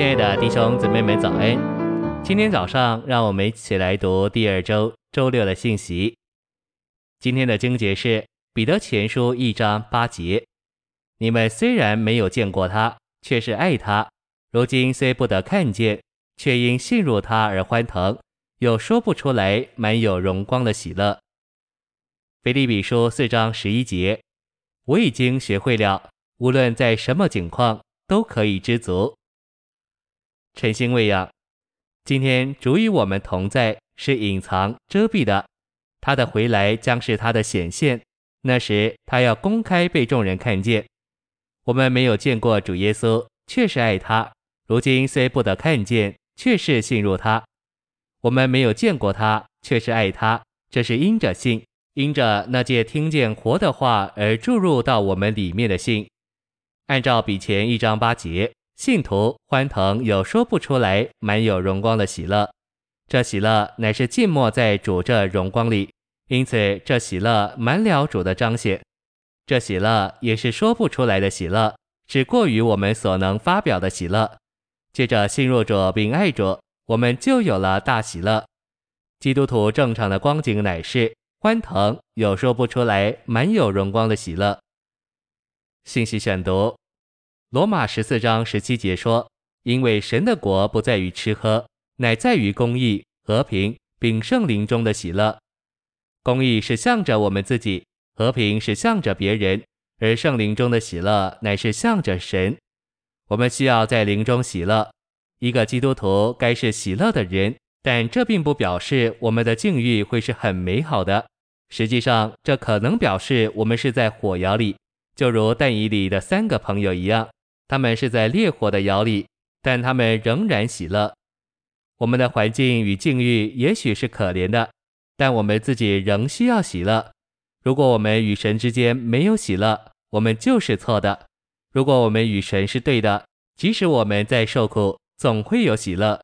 亲爱的弟兄姊妹们，早安！今天早上，让我们一起来读第二周周六的信息。今天的经节是彼得前书一章八节：你们虽然没有见过他，却是爱他；如今虽不得看见，却因信入他而欢腾，有说不出来满有荣光的喜乐。腓立比书四章十一节：我已经学会了，无论在什么境况，都可以知足。晨星喂养，今天主与我们同在，是隐藏遮蔽的；他的回来将是他的显现，那时他要公开被众人看见。我们没有见过主耶稣，却是爱他；如今虽不得看见，却是信入他。我们没有见过他，却是爱他，这是因着信，因着那借听见活的话而注入到我们里面的信。按照比前一章八节。信徒欢腾，有说不出来满有荣光的喜乐，这喜乐乃是浸没在主这荣光里，因此这喜乐满了主的彰显。这喜乐也是说不出来的喜乐，是过于我们所能发表的喜乐。接着信入主并爱主，我们就有了大喜乐。基督徒正常的光景乃是欢腾，有说不出来满有荣光的喜乐。信息选读。罗马十四章十七节说：“因为神的国不在于吃喝，乃在于公义、和平，并圣灵中的喜乐。公义是向着我们自己，和平是向着别人，而圣灵中的喜乐乃是向着神。我们需要在灵中喜乐。一个基督徒该是喜乐的人，但这并不表示我们的境遇会是很美好的。实际上，这可能表示我们是在火窑里，就如但以理的三个朋友一样。”他们是在烈火的窑里，但他们仍然喜乐。我们的环境与境遇也许是可怜的，但我们自己仍需要喜乐。如果我们与神之间没有喜乐，我们就是错的；如果我们与神是对的，即使我们在受苦，总会有喜乐。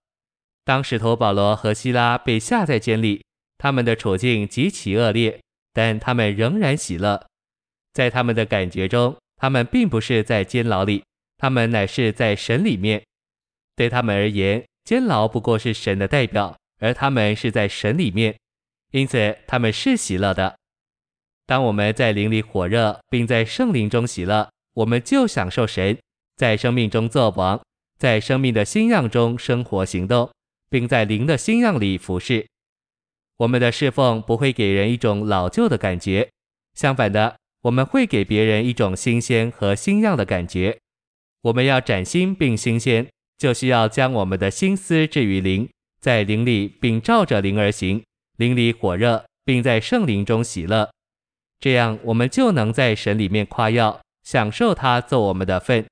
当使徒保罗和希拉被下在监里，他们的处境极其恶劣，但他们仍然喜乐。在他们的感觉中，他们并不是在监牢里。他们乃是在神里面，对他们而言，监牢不过是神的代表，而他们是在神里面，因此他们是喜乐的。当我们在灵里火热，并在圣灵中喜乐，我们就享受神在生命中作王，在生命的新样中生活行动，并在灵的新样里服侍。我们的侍奉不会给人一种老旧的感觉，相反的，我们会给别人一种新鲜和新样的感觉。我们要崭新并新鲜，就需要将我们的心思置于灵，在灵里并照着灵而行，灵里火热，并在圣灵中喜乐。这样，我们就能在神里面夸耀，享受他做我们的份。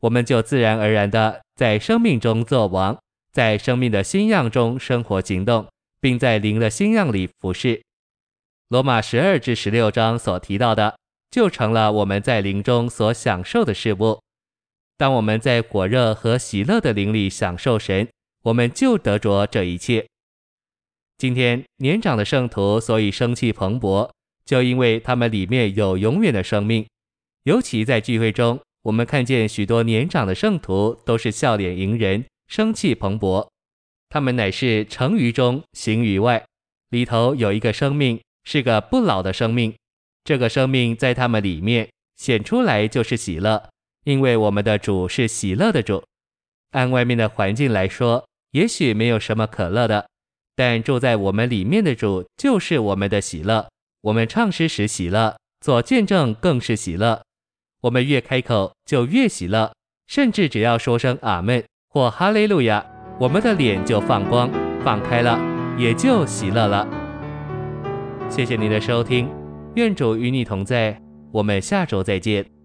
我们就自然而然的在生命中作王，在生命的新样中生活行动，并在灵的新样里服侍。罗马十二至十六章所提到的，就成了我们在灵中所享受的事物。当我们在火热和喜乐的灵里享受神，我们就得着这一切。今天年长的圣徒所以生气蓬勃，就因为他们里面有永远的生命。尤其在聚会中，我们看见许多年长的圣徒都是笑脸迎人，生气蓬勃。他们乃是成于中，行于外，里头有一个生命，是个不老的生命。这个生命在他们里面显出来，就是喜乐。因为我们的主是喜乐的主，按外面的环境来说，也许没有什么可乐的，但住在我们里面的主就是我们的喜乐。我们唱诗时喜乐，做见证更是喜乐。我们越开口就越喜乐，甚至只要说声阿门或哈利路亚，我们的脸就放光放开了，也就喜乐了。谢谢您的收听，愿主与你同在，我们下周再见。